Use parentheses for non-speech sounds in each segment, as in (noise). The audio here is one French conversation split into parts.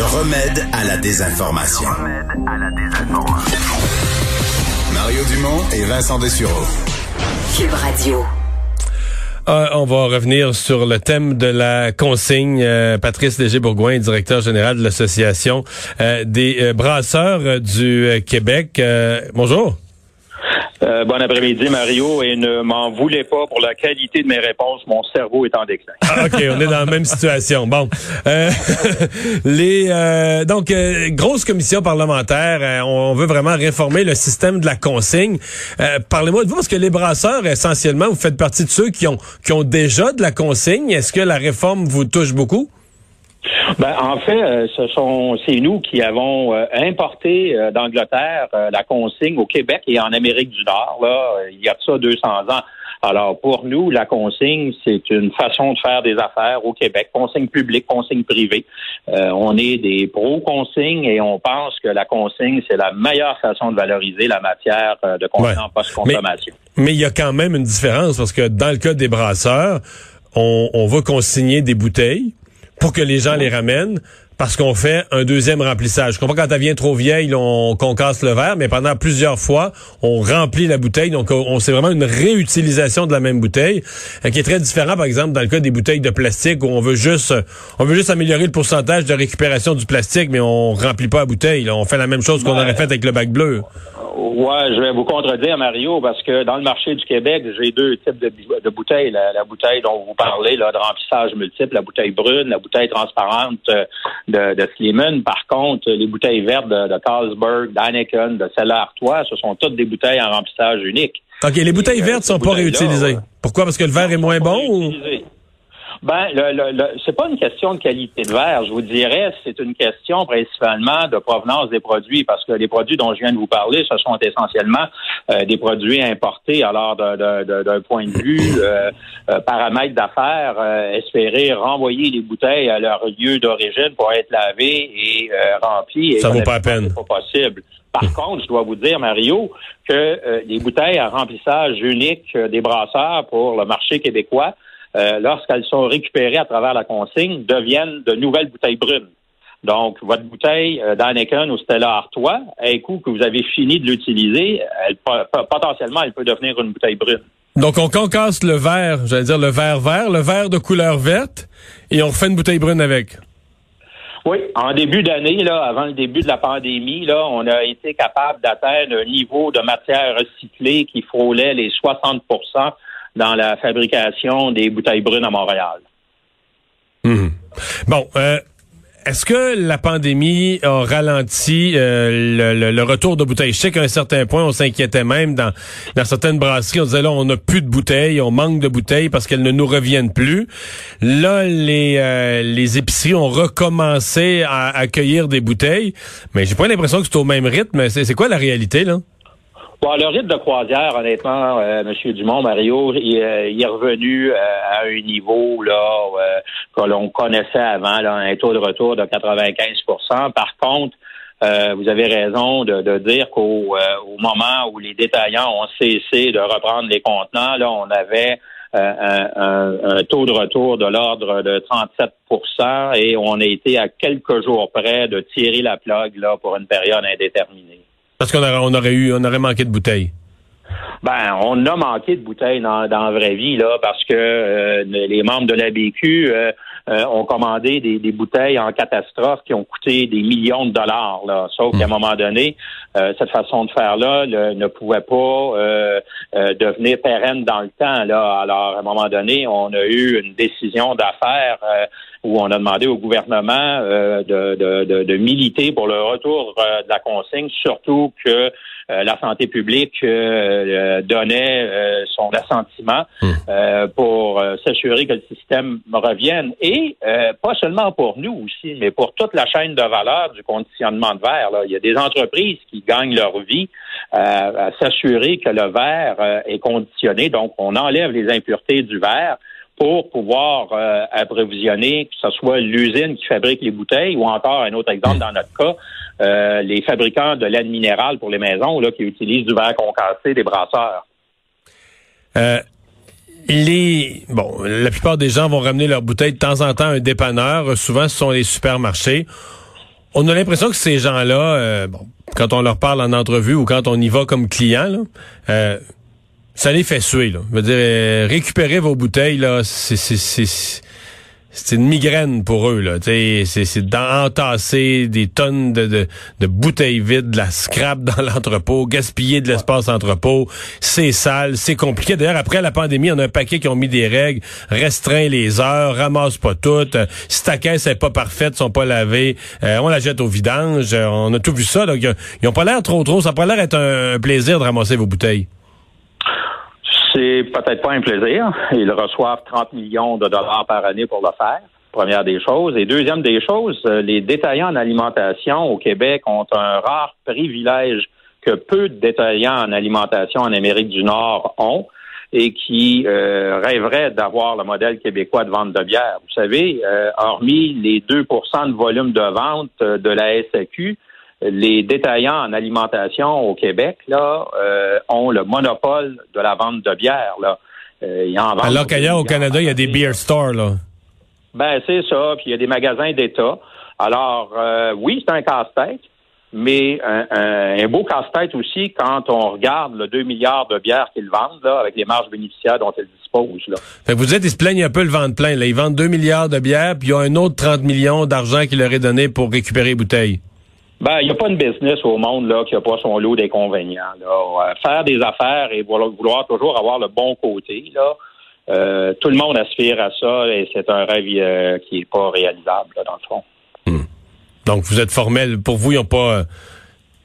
Le remède à la désinformation. Mario Dumont et Vincent Dessureau. Cube Radio. Euh, on va revenir sur le thème de la consigne. Euh, Patrice Léger-Bourgoin, directeur général de l'Association euh, des brasseurs du Québec. bonjour. Euh, bon après-midi, Mario, et ne m'en voulez pas pour la qualité de mes réponses. Mon cerveau est en déclin. Ah, OK, on est dans la même situation. Bon. Euh, (laughs) les euh, Donc, grosse commission parlementaire. On, veut vraiment réformer le système de la consigne. Parlez-moi de vous, parce que les brasseurs, essentiellement, vous faites partie de ceux qui ont, qui ont déjà de la consigne. Est-ce que la réforme vous touche beaucoup? Ben, en fait, euh, ce sont c'est nous qui avons euh, importé euh, d'Angleterre la consigne au Québec et en Amérique du Nord. Là, il y a de ça 200 ans. Alors, pour nous, la consigne, c'est une façon de faire des affaires au Québec. Consigne publique, consigne privée. on est des pro-consignes et on pense que la consigne, c'est la meilleure façon de valoriser la matière de consommation post-consommation. Mais il y a quand même une différence parce que dans le cas des brasseurs, on, on va consigner des bouteilles pour que les gens les ramènent parce qu'on fait un deuxième remplissage. Je comprends quand elle vient trop vieille, on concasse le verre, mais pendant plusieurs fois, on remplit la bouteille. Donc, on, c'est vraiment une réutilisation de la même bouteille, euh, qui est très différent, par exemple, dans le cas des bouteilles de plastique où on veut juste, on veut juste améliorer le pourcentage de récupération du plastique, mais on remplit pas la bouteille. On fait la même chose qu'on aurait fait avec le bac bleu. Ouais, je vais vous contredire, Mario, parce que dans le marché du Québec, j'ai deux types de, bouteilles. La, bouteille dont vous parlez, là, de remplissage multiple, la bouteille brune, la bouteille transparente euh, de, de Par contre, les bouteilles vertes de, Carlsberg, d'Heineken, de Cellar Artois, ce sont toutes des bouteilles en remplissage unique. OK, les bouteilles vertes ne sont pas réutilisées. Pourquoi? Parce que le verre est moins bon ou? Ben, le, le, c'est pas une question de qualité de verre, je vous dirais, c'est une question principalement de provenance des produits, parce que les produits dont je viens de vous parler, ce sont essentiellement euh, des produits importés. Alors, d'un point de vue euh, euh, paramètre d'affaires, espérer renvoyer les bouteilles à leur lieu d'origine pour être lavées et remplies, ça vaut pas la peine. C'est pas possible. Par hum. contre, je dois vous dire, Mario, que les bouteilles à remplissage unique des brasseurs pour le marché québécois euh, lorsqu'elles sont récupérées à travers la consigne, deviennent de nouvelles bouteilles brunes. Donc, votre bouteille euh, d'Anneken ou Stella Artois, à un coup que vous avez fini de l'utiliser, elle, potentiellement, elle peut devenir une bouteille brune. Donc, on concasse le verre, j'allais dire le verre vert, le verre de couleur verte, et on refait une bouteille brune avec. Oui, en début d'année, là, avant le début de la pandémie, là, on a été capable d'atteindre un niveau de matière recyclée qui frôlait les 60 dans la fabrication des bouteilles brunes à Montréal. Mhm. Bon, euh, est-ce que la pandémie a ralenti euh, le, retour de bouteilles? Je sais qu'à un certain point, on s'inquiétait même dans, dans certaines brasseries. On disait là, on n'a plus de bouteilles, on manque de bouteilles parce qu'elles ne nous reviennent plus. Là, les, euh, les épiceries ont recommencé à accueillir des bouteilles, mais j'ai pas l'impression que c'est au même rythme. C'est quoi la réalité, là? Bon, le rythme de croisière, honnêtement, euh, M. Dumont, Mario, il, euh, est revenu euh, à un niveau là euh, que l'on connaissait avant, là, un taux de retour de 95% Par contre, vous avez raison de, de dire qu'au au moment où les détaillants ont cessé de reprendre les contenants, là, on avait un, un, taux de retour de l'ordre de 37% et on a été à quelques jours près de tirer la plug là, pour une période indéterminée. Parce qu'on aurait, on aurait eu, on aurait manqué de bouteilles. Ben, on a manqué de bouteilles dans, dans la vraie vie, là, parce que euh, les membres de la BQ euh, euh, ont commandé des, des, bouteilles en catastrophe qui ont coûté des millions de dollars, là. Sauf qu'à un hmm. moment donné, cette façon de faire-là ne pouvait pas devenir pérenne dans le temps, là. Alors, à un moment donné, on a eu une décision d'affaires où on a demandé au gouvernement de, de, de, militer pour le retour de la consigne, surtout que euh, la santé publique euh, euh, donnait son assentiment hmm. pour s'assurer que le système revienne et pas seulement pour nous aussi, mais pour toute la chaîne de valeur du conditionnement de verre. Là. Il y a des entreprises qui gagnent leur vie à s'assurer que le verre est conditionné, donc on enlève les impuretés du verre pour pouvoir euh, approvisionner, que ce soit l'usine qui fabrique les bouteilles ou encore un autre exemple dans notre cas, euh, les fabricants de laine minérale pour les maisons là, qui utilisent du verre concassé des brasseurs. Euh, les bon, la plupart des gens vont ramener leurs bouteilles de temps en temps à un dépanneur. Souvent, ce sont les supermarchés. on a l'impression que ces gens-là, euh, bon, quand on leur parle en entrevue ou quand on y va comme client, là, euh, ça les fait suer. Là. Je dire, euh, récupérer vos bouteilles, là, c'est c'est une migraine pour eux là. C'est c'est d'entasser des tonnes de, de, bouteilles vides, de la scrap dans (laughs) l'entrepôt, gaspiller de l'espace entrepôt. C'est sale, c'est compliqué. D'ailleurs, après la pandémie, on a un paquet qui ont mis des règles, restreint les heures, ramasse pas toutes. Euh, si ta caisse est pas parfaite, sont pas lavées, euh, on la jette au vidange. Euh, on a tout vu ça. Donc, ils ont pas l'air trop trop. Ça a pas l'air être un plaisir de ramasser vos bouteilles c'est peut-être pas un plaisir. Ils reçoivent 30 millions de dollars par année pour le faire. Première des choses. Et deuxième des choses, euh, les détaillants en alimentation au Québec ont un rare privilège que peu de détaillants en alimentation en Amérique du Nord ont et qui euh, rêveraient d'avoir le modèle québécois de vente de bière. Vous savez, euh, hormis les 2% de volume de vente de la SAQ, les détaillants en alimentation au Québec là euh, ont le monopole de la vente de bière là. Euh, Alors qu'ailleurs au Canada, il y a des beer stores là. Ben c'est ça, puis il y a des magasins d'État. Alors euh, oui, c'est un casse-tête, mais un, beau casse-tête aussi quand on regarde le 2 milliards de bières qu'ils vendent là, avec les marges bénéficiaires dont ils disposent. Là. Fait que vous dites, ils se plaignent un peu le ventre plein. Là. Ils vendent 2 milliards de bières, puis il y a un autre 30 millions d'argent qui leur est donné pour récupérer les bouteilles. Ben, il n'y a pas une business au monde là qui n'a pas son lot d'inconvénients. Là. faire des affaires et vouloir, toujours avoir le bon côté, là, euh, tout le monde aspire à ça et c'est un rêve euh, qui n'est pas réalisable dans le fond. Hmm. Donc vous êtes formel. Pour vous, ils n'ont pas,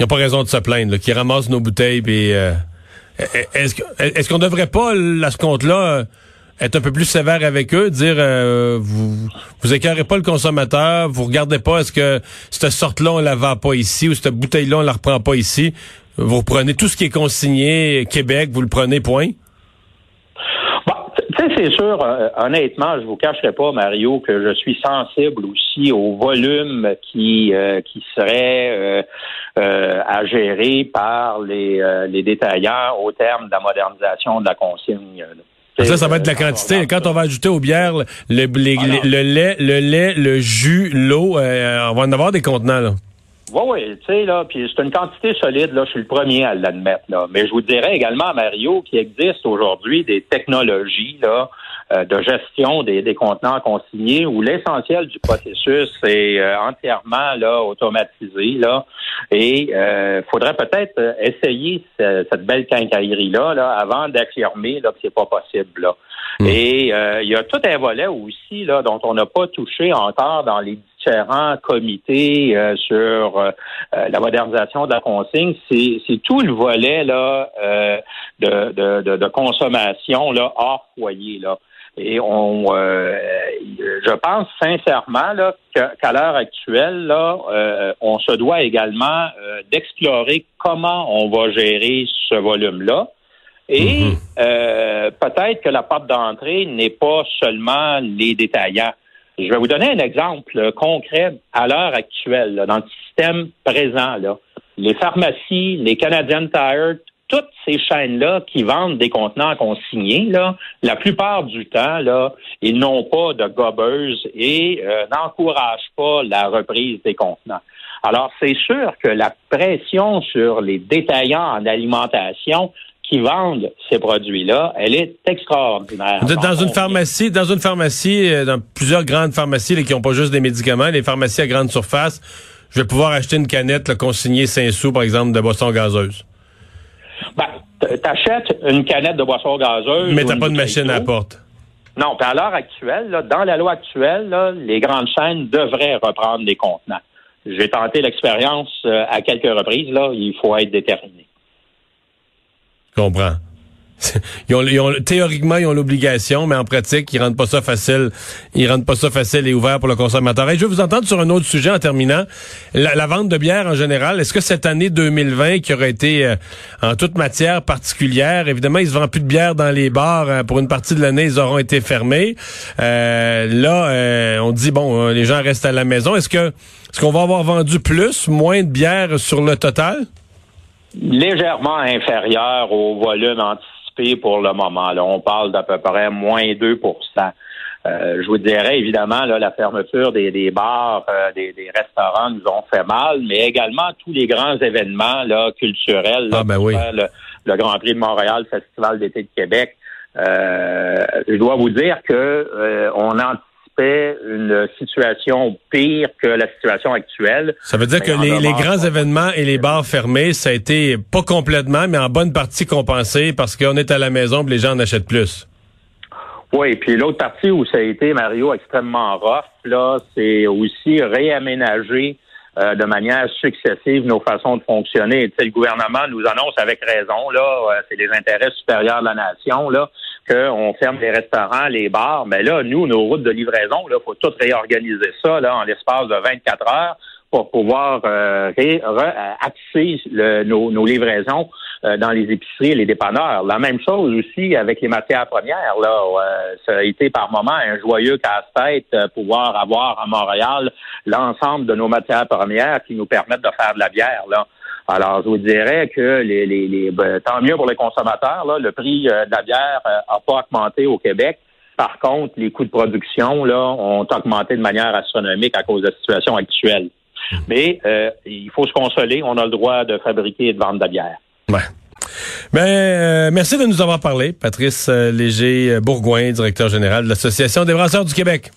ils pas raison de se plaindre. Qui ramassent nos bouteilles. Et, euh, est-ce, est-ce qu'on devrait pas, à ce compte-là, être un peu plus sévère avec eux, dire euh, vous vous écœurez pas le consommateur, vous regardez pas est-ce que cette sorte-là on la vend pas ici ou cette bouteille-là on la reprend pas ici. Vous prenez tout ce qui est consigné Québec, vous le prenez point. Tu sais, c'est sûr, euh, honnêtement, je vous cacherai pas, Mario, que je suis sensible aussi au volume qui euh, qui serait à gérer par les, les détaillants au terme de la modernisation de la consigne. Ça, ça va être de la quantité. Quand on va ajouter aux bières le, le lait, le lait, le jus, l'eau, euh, on va en avoir des contenants, là. Oui, oui, tu sais, là, puis c'est une quantité solide, là, je suis le premier à l'admettre, là. Mais je vous dirais également, Mario, qu'il existe aujourd'hui des technologies, là, euh, de gestion des, des contenants consignés où l'essentiel du processus est euh, entièrement là automatisé là et euh, faudrait peut-être essayer cette belle quincaillerie là là avant d'affirmer là que c'est pas possible là. Hmm. Et il y a tout un volet aussi là dont on n'a pas touché encore dans les différents comités sur la modernisation de la consigne, c'est tout le volet là de, de, de, de, consommation là hors foyer là. Et on, euh, je pense sincèrement là, qu'à l'heure actuelle, là, euh, on se doit également euh, d'explorer comment on va gérer ce volume-là. Et mm-hmm. peut-être que la porte d'entrée n'est pas seulement les détaillants. Je vais vous donner un exemple concret à l'heure actuelle, dans le système présent. Là. Les pharmacies, les Canadian Tire, toutes ces chaînes-là qui vendent des contenants consignés, là, la plupart du temps, là, ils n'ont pas de gobeuses et euh, n'encouragent pas la reprise des contenants. Alors, c'est sûr que la pression sur les détaillants en alimentation qui vendent ces produits-là, elle est extraordinaire. Dans une pharmacie, dans une pharmacie, euh, dans plusieurs grandes pharmacies qui n'ont pas juste des médicaments, les pharmacies à grande surface, je vais pouvoir acheter une canette consignée 5 sous, par exemple, de boisson gazeuse. Ben, t'achètes une canette de boisson gazeuse. Mais t'as pas de machine à porte. Non, puis à l'heure actuelle, dans la loi actuelle, les grandes chaînes devraient reprendre des contenants. J'ai tenté l'expérience euh, à quelques reprises, là, il faut être déterminé. Je comprends. Théoriquement, ils ont l'obligation, mais en pratique, ils rendent pas ça facile. Ils rendent pas ça facile et ouvert pour le consommateur. Et je vais vous entendre sur un autre sujet en terminant. La, vente de bière en général, est-ce que cette année 2020, qui aurait été euh, en toute matière particulière, évidemment, ils se vendent plus de bière dans les bars. Hein, pour une partie de l'année, ils auront été fermés. Euh, là, euh, on dit, bon, les gens restent à la maison. Est-ce que est-ce qu'on va avoir vendu plus, moins de bière sur le total? Légèrement inférieur au volume anticipé pour le moment. Là, on parle d'à peu près moins 2 je vous dirais évidemment là, la fermeture des, des bars, des, des, restaurants nous ont fait mal, mais également tous les grands événements là, culturels, ah, ben oui. le, Grand Prix de Montréal, le Festival d'été de Québec. je dois vous dire que on une situation pire que la situation actuelle. Ça veut dire que les, grands événements et les bars fermés, ça a été pas complètement, mais en bonne partie compensé parce qu'on est à la maison et les gens en achètent plus. Oui, puis l'autre partie où ça a été, Mario, extrêmement rough, là, c'est aussi réaménager euh, de manière successive nos façons de fonctionner. le gouvernement nous annonce avec raison, là, euh, c'est les intérêts supérieurs de la nation, là, qu'on ferme les restaurants, les bars. Mais là, nous, nos routes de livraison, il faut tout réorganiser ça là, en l'espace de 24 heures pour pouvoir euh, axer nos, livraisons euh, dans les épiceries et les dépanneurs. La même chose aussi avec les matières premières. Là, euh, ça a été par moment un joyeux casse-tête euh, pouvoir avoir à Montréal l'ensemble de nos matières premières qui nous permettent de faire de la bière. Là. Alors, je vous dirais que les, les, les ben, tant mieux pour les consommateurs. Là, le prix euh, de la bière n'a euh, pas augmenté au Québec. Par contre, les coûts de production là ont augmenté de manière astronomique à cause de la situation actuelle. Mais euh, il faut se consoler. On a le droit de fabriquer et de vendre de la bière. Ouais. Ben, merci de nous avoir parlé, Patrice Léger-Bourgoin, directeur général de l'Association des brasseurs du Québec.